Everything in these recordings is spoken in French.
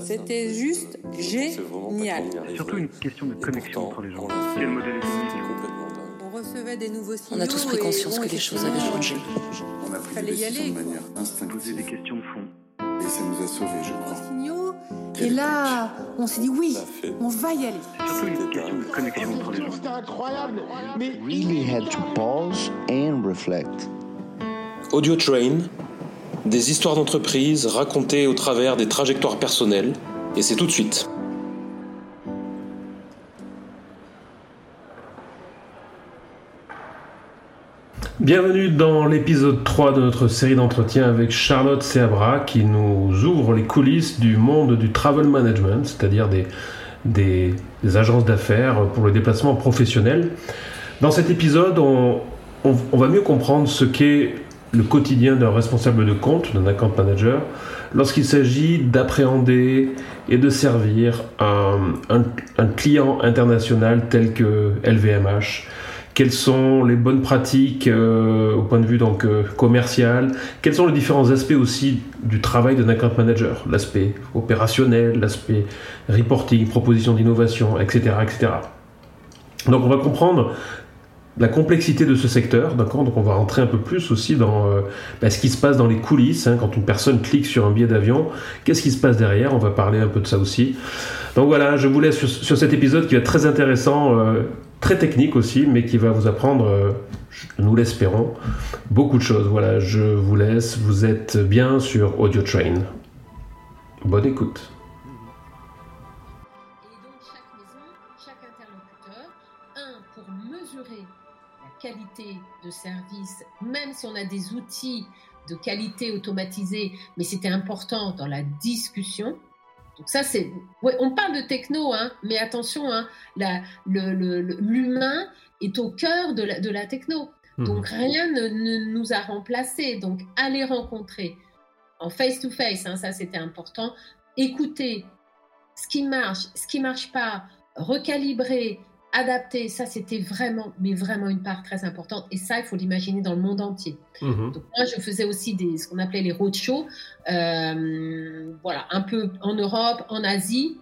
C'était juste génial. Surtout une question de connexion entre les gens. Quel modèle On recevait des nouveaux signaux. On a tous pris conscience que les choses avaient changé. On a pris Fallait des y décisions aller, de manière Poser instinctive des questions de fond. et ça nous a sauvés, je crois. signaux. Et là, on s'est dit oui, on va y aller. Surtout une question de connexion entre les gens. C'était incroyable. Mais really had to pause and reflect. Audio Train, des histoires d'entreprise racontées au travers des trajectoires personnelles, et c'est tout de suite. Bienvenue dans l'épisode 3 de notre série d'entretien avec Charlotte Seabra qui nous ouvre les coulisses du monde du travel management, c'est-à-dire des, agences d'affaires pour le déplacement professionnel. Dans cet épisode, on va mieux comprendre ce qu'est le quotidien d'un responsable de compte, d'un account manager, lorsqu'il s'agit d'appréhender et de servir un, client international tel que LVMH, quelles sont les bonnes pratiques euh, au point de vue euh, commercial, quels sont les différents aspects aussi du travail d'un account manager, l'aspect opérationnel, l'aspect reporting, proposition d'innovation, etc., etc. Donc on va comprendre la complexité de ce secteur, d'accord Donc on va rentrer un peu plus aussi dans euh, bah, ce qui se passe dans les coulisses, hein, quand une personne clique sur un billet d'avion, qu'est-ce qui se passe derrière On va parler un peu de ça aussi. Donc voilà, je vous laisse sur, cet épisode qui va être très intéressant, euh, très technique aussi, mais qui va vous apprendre, euh, nous l'espérons, beaucoup de choses. Voilà, je vous laisse, vous êtes bien sur Audio Train. Bonne écoute. Service, même si on a des outils de qualité automatisés, mais c'était important dans la discussion. Donc ça, c'est... ouais, on parle de techno, hein, mais attention, hein, la- le- le- le- l'humain est au cœur de la, de la techno. Mhm. Donc rien ne, ne nous a remplacés. Donc aller rencontrer en face-to-face, hein, ça c'était important, écouter ce qui marche, ce qui marche pas, recalibrer, adapter, ça c'était vraiment, mais vraiment une part très importante. Et ça, il faut l'imaginer dans le monde entier. Mhm. Donc moi, je faisais aussi des, ce qu'on appelait les roadshows, euh, voilà, un peu en Europe, en Asie,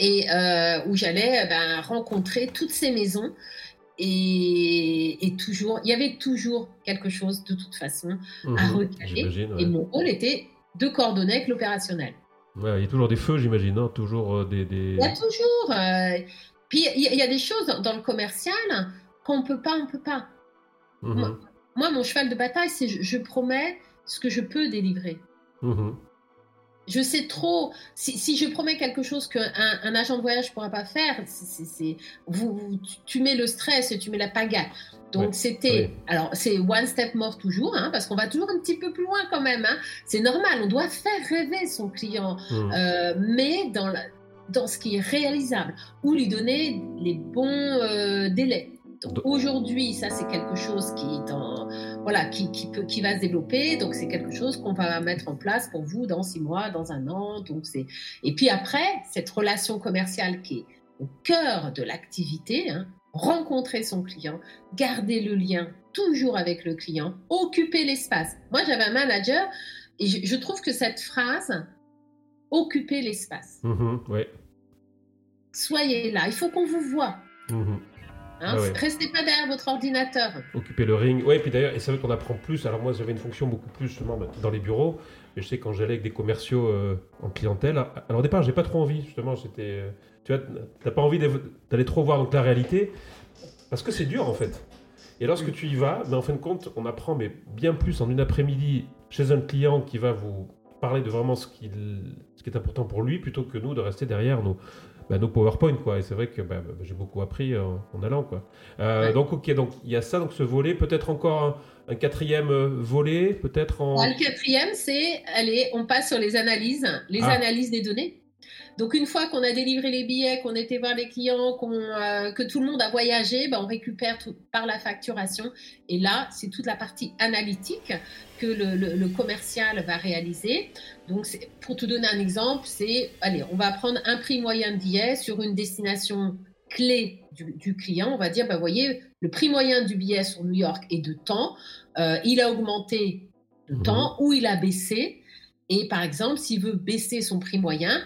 et euh, où j'allais euh, ben, rencontrer toutes ces maisons. Et, et toujours, il y avait toujours quelque chose de toute façon à Mhm. recaler. Ouais. Et mon rôle était de coordonner avec l'opérationnel. Ouais, il y a toujours des feux, j'imagine, non toujours euh, des... des- Il y a toujours. euh, puis il y, a- il y a des choses dans, le commercial qu'on peut pas, on peut pas. Mhm. Moi, mon cheval de bataille, c'est je, je promets ce que je peux délivrer. Mhm. Je sais trop. Si, si je promets quelque chose qu'un un agent de voyage ne pourra pas faire, c'est- vous, vous- tu- mets le stress, tu mets la pagaille. Donc c'était, oui. alors c'est one step more toujours, hein, parce qu'on va toujours un petit peu plus loin quand même. hein. C'est normal, on doit faire rêver son client, Mhm. euh, mais dans, la- dans ce qui est réalisable, ou lui donner les bons euh, délais. Donc Do- aujourd'hui, ça c'est quelque chose qui voilà, qui, qui, peut, qui va se développer. Donc, c'est quelque chose qu'on va mettre en place pour vous dans six mois, dans un an. Donc, c'est et puis après, cette relation commerciale qui est au cœur de l'activité, hein, rencontrer son client, garder le lien toujours avec le client, occuper l'espace. Moi, j'avais un manager et je, je trouve que cette phrase, occuper l'espace. Mhm. Ouais. Soyez là, il faut qu'on vous voit. Mhm. Hein, Ah ouais. Restez pas derrière votre ordinateur. Occuper le ring. Ouais, puis d'ailleurs, et c'est vrai qu'on apprend plus. Alors moi, j'avais une fonction beaucoup plus justement bah, dans les bureaux. Et je sais quand j'allais avec des commerciaux euh, en clientèle. Alors au départ, j'ai pas trop envie. Justement, j'étais. euh, tu vois, t'as pas envie d'aller trop voir donc la réalité parce que c'est dur en fait. Et lorsque tu y vas, mais en fin de compte, on apprend mais bien plus en une après-midi chez un client qui va vous parler de vraiment ce, ce qui est important pour lui plutôt que nous de rester derrière nos, bah, nos PowerPoint quoi. Et c'est vrai que bah, bah, j'ai beaucoup appris euh, en allant quoi. Euh, Ouais. Donc ok, donc il y a ça, donc ce volet, peut-être encore un, un quatrième euh, volet, peut-être en. Le quatrième, c'est, allez, on passe sur les analyses, les Ah. analyses des données. Donc une fois qu'on a délivré les billets, qu'on était voir les clients, euh, que tout le monde a voyagé, ben, on récupère tout par la facturation. Et là, c'est toute la partie analytique que le, le- le commercial va réaliser. Donc pour te donner un exemple, c'est, allez, on va prendre un prix moyen de billet sur une destination clé du, du client. On va dire, ben, voyez, le prix moyen du billet sur New York est de temps. Euh, il a augmenté de Mhm. temps ou il a baissé. Et par exemple, s'il veut baisser son prix moyen,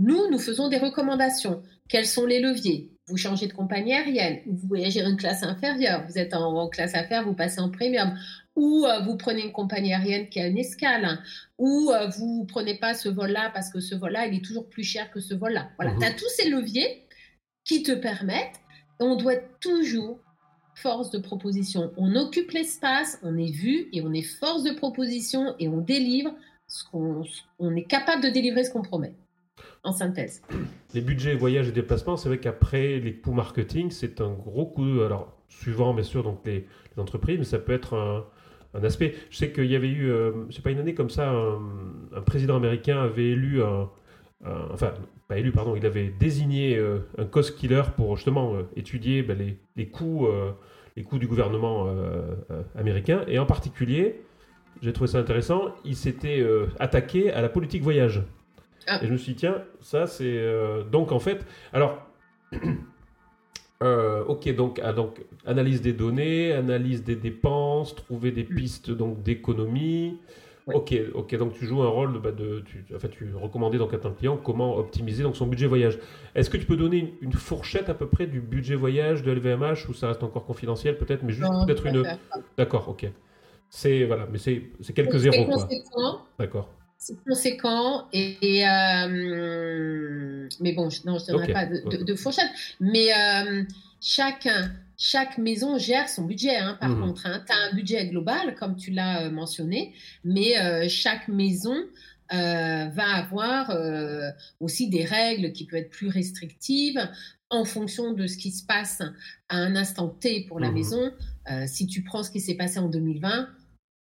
nous, nous faisons des recommandations. Quels sont les leviers? Vous changez de compagnie aérienne, vous voyagez une classe inférieure, vous êtes en, classe affaires, vous passez en premium, ou euh, vous prenez une compagnie aérienne qui a une escale, ou euh, vous prenez pas ce vol-là parce que ce vol-là, il est toujours plus cher que ce vol-là. Voilà, mhm. tu as tous ces leviers qui te permettent, et on doit être toujours force de proposition. On occupe l'espace, on est vu et on est force de proposition et on délivre ce qu'on on est capable de délivrer ce qu'on promet. En synthèse. Les budgets voyage et déplacements, c'est vrai qu'après les coûts marketing, c'est un gros coup. Alors, suivant bien sûr donc les, entreprises, mais ça peut être un, aspect. Je sais qu'il y avait eu, euh, c'est pas une année comme ça, un, président américain avait élu enfin pas élu pardon, il avait désigné euh, un cost killer pour justement euh, étudier ben, les, coûts, les coûts du gouvernement américain et en particulier j'ai trouvé ça intéressant, il s'était euh, attaqué à la politique voyage. Ah. Et je me suis dit, tiens, ça c'est... Euh, donc en fait, alors... Euh, ok, donc, ah, donc analyse des données, analyse des dépenses, trouver des pistes donc d'économie. Ok, ok, donc tu joues un rôle de, bah, de tu, enfin, tu recommandais donc à ton client comment optimiser donc son budget voyage. Est-ce que tu peux donner une, fourchette à peu près du budget voyage de LVMH ou ça reste encore confidentiel peut-être, mais juste peut-être une. D'accord, ok. C'est voilà, mais c'est quelques zéros quoi. D'accord. C'est conséquent et, euh, mais bon, je, non, je ne donnerai pas de, fourchette. Mais euh, chacun, chaque maison gère son budget. Hein, par mhm. contre, hein. tu as un budget global comme tu l'as euh, mentionné, mais chaque maison va avoir aussi des règles qui peuvent être plus restrictives en fonction de ce qui se passe à un instant T pour la mhm. maison. si tu prends ce qui s'est passé en 2020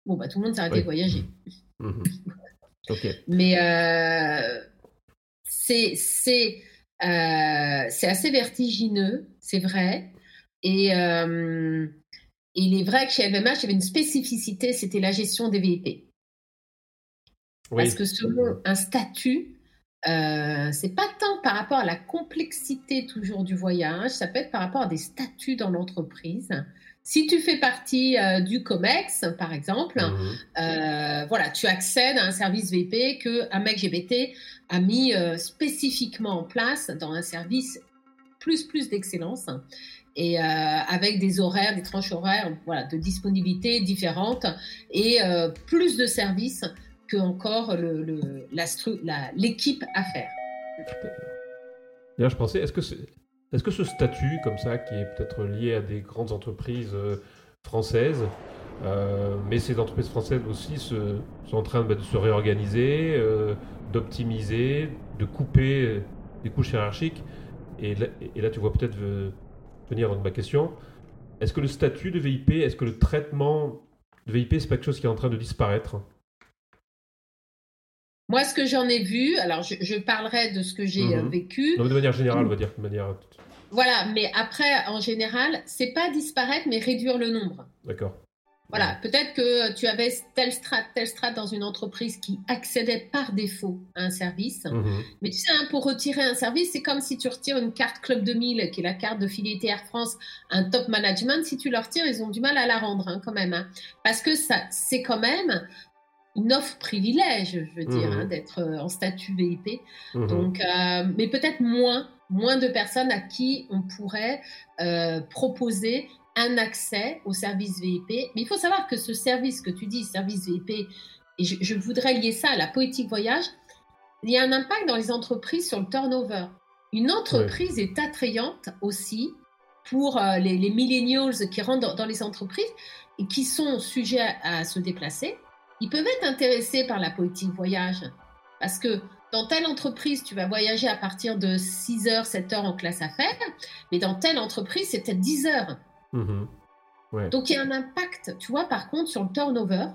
bon, bah, tout le monde s'est arrêté de voyager. Mais euh, c'est euh, c'est assez vertigineux, c'est vrai. Et euh, il est vrai que chez LVMH, il y avait une spécificité, c'était la gestion des VIP. Parce que selon un statut, euh, c'est pas tant par rapport à la complexité toujours du voyage, ça peut être par rapport à des statuts dans l'entreprise. Si tu fais partie euh, du COMEX, par exemple, mhm. euh, voilà, tu accèdes à un service VP que un mec GBT a mis euh, spécifiquement en place dans un service plus plus d'excellence et avec des horaires, des tranches horaires, voilà, de disponibilité différentes et plus de services que encore le, l'équipe à faire. D'ailleurs, je pensais, est-ce que c'est est-ce que ce statut, comme ça, qui est peut-être lié à des grandes entreprises euh, françaises, euh, mais ces entreprises françaises aussi sont en train bah, de se réorganiser, euh, d'optimiser, de couper des couches hiérarchiques? Et là, tu vois peut-être venir ma question. Est-ce que le statut de VIP, est-ce que le traitement de VIP, c'est pas quelque chose qui est en train de disparaître? Moi, ce que j'en ai vu, alors je, parlerai de ce que j'ai mhm. vécu. de manière générale, on va dire, de manière voilà, mais après, en général, c'est pas disparaître, mais réduire le nombre. D'accord. Voilà, peut-être que tu avais tel strat, tel strat dans une entreprise qui accédait par défaut à un service. Mhm. Mais tu sais, hein, pour retirer un service, c'est comme si tu retires une carte Club 2000, qui est la carte de fidélité Air France, un top management. Si tu leur retires, ils ont du mal à la rendre hein, quand même. Hein. Parce que ça, c'est quand même une offre privilège, je veux dire, mhm. d'être euh, en statut VIP. Mhm. Donc, euh, mais peut-être moins moins de personnes à qui on pourrait euh, proposer un accès au service VIP. Mais il faut savoir que ce service que tu dis, service VIP, et je, voudrais lier ça à la politique voyage, il y a un impact dans les entreprises sur le turnover. Une entreprise est attrayante aussi pour euh, les, millennials qui rentrent dans, les entreprises et qui sont sujets à, à se déplacer. Ils peuvent être intéressés par la politique voyage parce que dans telle entreprise, tu vas voyager à partir de 6 heures, 7 heures en classe affaires, mais dans telle entreprise, c'était 10 heures. Mhm. Donc il y a un impact, tu vois, par contre, sur le turnover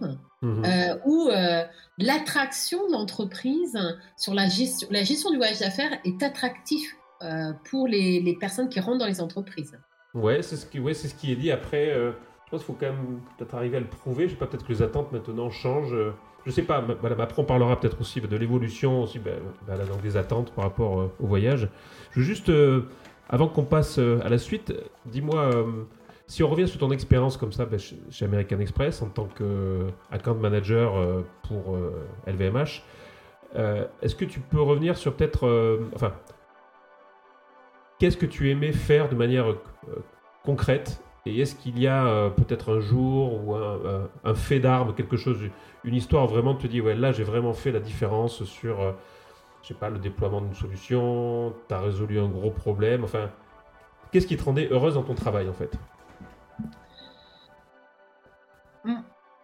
euh, ou euh, l'attraction de l'entreprise sur la gestion, la gestion du voyage d'affaires est attractif euh, pour les, personnes qui rentrent dans les entreprises. Ouais, c'est ce qui, ouais, c'est ce qui est dit. Après, je pense qu'il faut quand même peut-être arriver à le prouver. Je sais pas, peut-être que les attentes maintenant changent je sais pas, voilà, Macron parlera peut-être aussi de l'évolution aussi, ben, ben des attentes par rapport euh, au voyage. Je veux juste, euh, avant qu'on passe euh, à la suite, dis-moi, Si on revient sur ton expérience comme ça ben, chez American Express en tant qu'account manager pour LVMH, est-ce que tu peux revenir sur peut-être, enfin, qu'est-ce que tu aimais faire de manière concrète et est-ce qu'il y a peut-être un jour ou un, fait d'arme, quelque chose, une histoire vraiment te dit, ouais, là j'ai vraiment fait la différence sur je sais pas, le déploiement d'une solution, tu as résolu un gros problème, enfin, qu'est-ce qui te rendait heureuse dans ton travail en fait?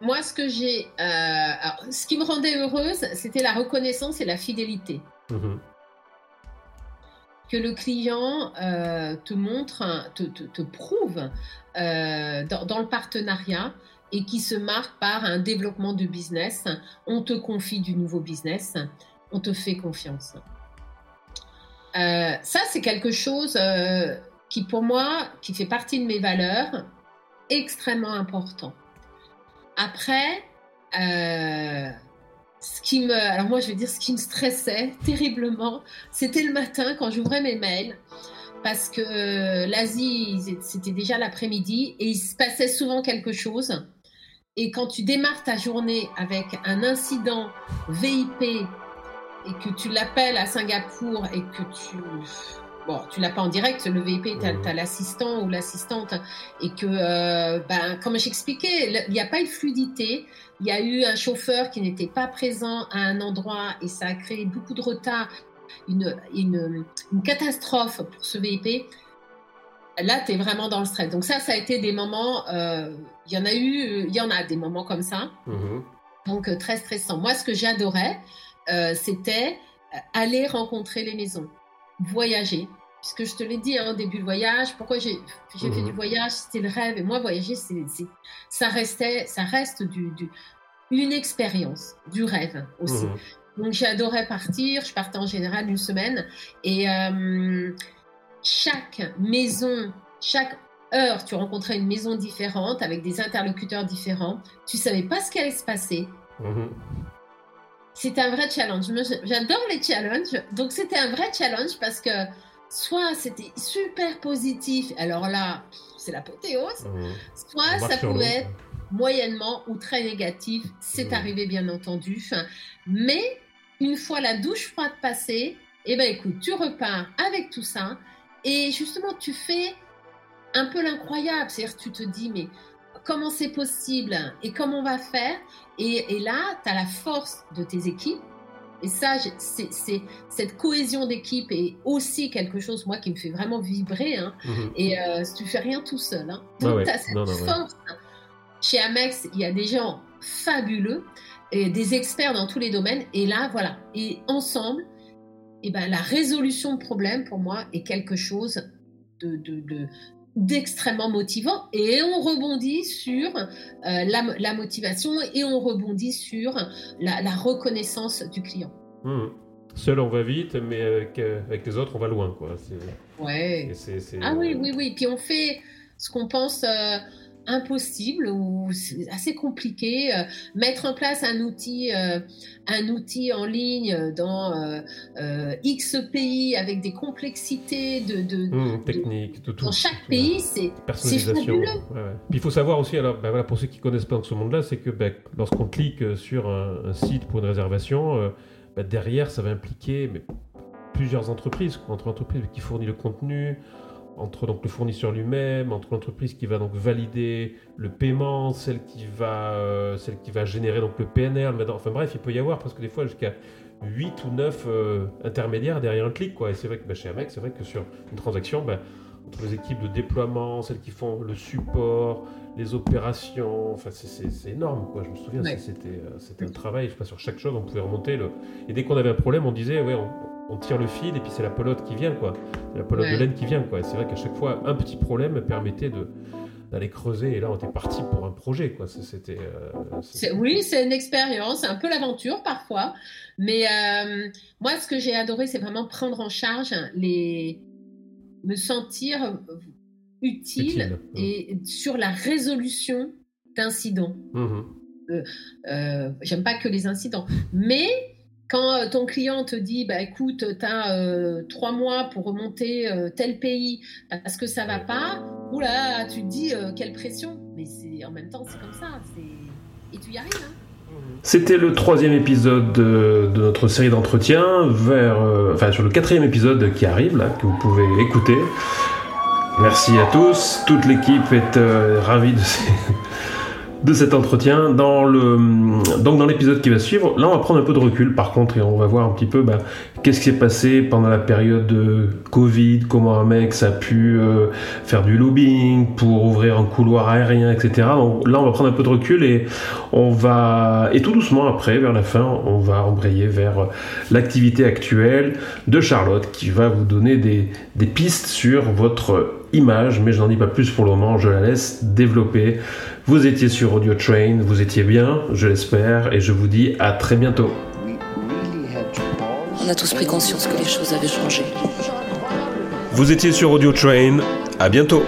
Moi, ce que j'ai, euh, ce qui me rendait heureuse, c'était la reconnaissance et la fidélité. Mmh que le client euh, te montre, te, prouve euh, dans, le partenariat et qui se marque par un développement de business. On te confie du nouveau business on te fait confiance. Euh, ça, c'est quelque chose qui, pour moi, qui fait partie de mes valeurs, extrêmement important. Après, ce qui me, alors moi, je vais dire ce qui me stressait terriblement, c'était le matin quand j'ouvrais mes mails, parce que l'Asie, c'était déjà l'après-midi et il se passait souvent quelque chose. Et quand tu démarres ta journée avec un incident VIP et que tu l'appelles à Singapour et que tu bon, tu l'as pas en direct, le VIP, tu as, l'assistant ou l'assistante, et que, euh, ben, comme j'expliquais, il n'y a pas eu de fluidité. Il y a eu un chauffeur qui n'était pas présent à un endroit et ça a créé beaucoup de retard, une, une, une catastrophe pour ce VIP. Là, tu es vraiment dans le stress. Donc ça, ça a été des moments, euh, il y en a eu, il y en a des moments comme ça. Mm-hmm. Donc euh, très stressant. Moi, ce que j'adorais, euh, c'était aller rencontrer les maisons, voyager. Puisque je te l'ai dit, hein, début de voyage, pourquoi j'ai fait du mhm. voyage, c'était le rêve. Et moi, voyager, c'est ça restait, ça reste du, une expérience, du rêve aussi. Mhm. Donc j'adorais partir, je partais en général une semaine. Et euh, chaque maison, chaque heure, tu rencontrais une maison différente avec des interlocuteurs différents. Tu savais pas ce qui allait se passer. Mhm c'était un vrai challenge. J'adore les challenges. Donc, c'était un vrai challenge parce que soit c'était super positif, alors là, c'est l'apothéose, mmh. soit ça pouvait être moyennement ou très négatif. C'est mmh. arrivé, bien entendu. Mais une fois la douche froide passée, eh ben, écoute, tu repars avec tout ça et justement, tu fais un peu l'incroyable. C'est-à-dire, tu te dis, mais comment c'est possible et comment on va faire. Et, là, tu as la force de tes équipes. Et ça, c'est cette cohésion d'équipe est aussi quelque chose, moi, qui me fait vraiment vibrer. Hein. Mhm. Et euh, tu fais rien tout seul. Hein. Donc, tu as cette force. Chez Amex, il y a des gens fabuleux et des experts dans tous les domaines. Et là, voilà. Et ensemble, et eh ben, la résolution de problèmes, pour moi, est quelque chose de, de, d'extrêmement motivant et on rebondit sur euh, la, motivation et on rebondit sur la, reconnaissance du client. Hmm. Seul on va vite, mais avec, les autres on va loin. Quoi. Ouais. ah oui, oui, oui. Puis on fait ce qu'on pense euh, impossible ou assez compliqué. Euh, mettre en place un outil, euh, un outil en ligne dans euh, X pays avec des complexités de, de, mmh, de, tout. Dans chaque pays, c'est fabuleux. Puis il faut savoir aussi, alors ben voilà, pour ceux qui connaissent pas ce monde-là, c'est que ben, lorsqu'on clique sur un, site pour une réservation, ben, derrière ça va impliquer mais, plusieurs entreprises, entre entreprises qui fournissent le contenu, entre donc le fournisseur lui-même, entre l'entreprise qui va donc valider le paiement, celle qui va, euh, celle qui va générer donc le PNR, enfin bref, il peut y avoir parce que des fois jusqu'à 8 ou 9 euh, intermédiaires derrière un clic. Quoi. Et c'est vrai que bah, chez Amex, c'est vrai que sur une transaction, bah, entre les équipes de déploiement, celles qui font le support, les opérations, enfin c'est énorme. Quoi. Je me souviens, c'était euh, c'était un travail, je sais pas, sur chaque chose, on pouvait remonter. Le... Et dès qu'on avait un problème, on disait, ouais, on, on tire le fil et puis c'est la pelote qui vient, quoi. la pelote de laine qui vient, quoi. c'est vrai qu'à chaque fois, un petit problème permettait de d'aller creuser. Et là on était parti pour un projet quoi. C'était euh, oui c'est une expérience. C'est un peu l'aventure parfois. Mais euh, moi ce que j'ai adoré c'est vraiment prendre en charge les me sentir utile, et sur la résolution d'incidents. Mmh euh, j'aime pas que les incidents. Mais quand euh, ton client te dit, bah, écoute, tu as euh, trois mois pour remonter euh, tel pays parce que ça va pas, oula, tu te dis quelle pression, mais en même temps c'est comme ça, et tu y arrives. Hein. C'était le troisième épisode de, notre série d'entretien, vers, enfin sur le quatrième épisode qui arrive là, que vous pouvez écouter. Merci à tous, toute l'équipe est ravie de ces, de cet entretien. Dans donc dans l'épisode qui va suivre, là on va prendre un peu de recul par contre et on va voir un petit peu bah, qu'est-ce qui s'est passé pendant la période de Covid, comment un mec a pu euh, faire du lobbying pour ouvrir un couloir aérien, etc. Donc là on va prendre un peu de recul et on va et tout doucement après vers la fin on va embrayer vers l'activité actuelle de Charlotte qui va vous donner des pistes sur votre image, mais je n'en dis pas plus pour le moment, je la laisse développer. Vous étiez sur Audio Train, vous étiez bien, je l'espère, et je vous dis à très bientôt. On a tous pris conscience que les choses avaient changé. Vous étiez sur Audio Train, à bientôt.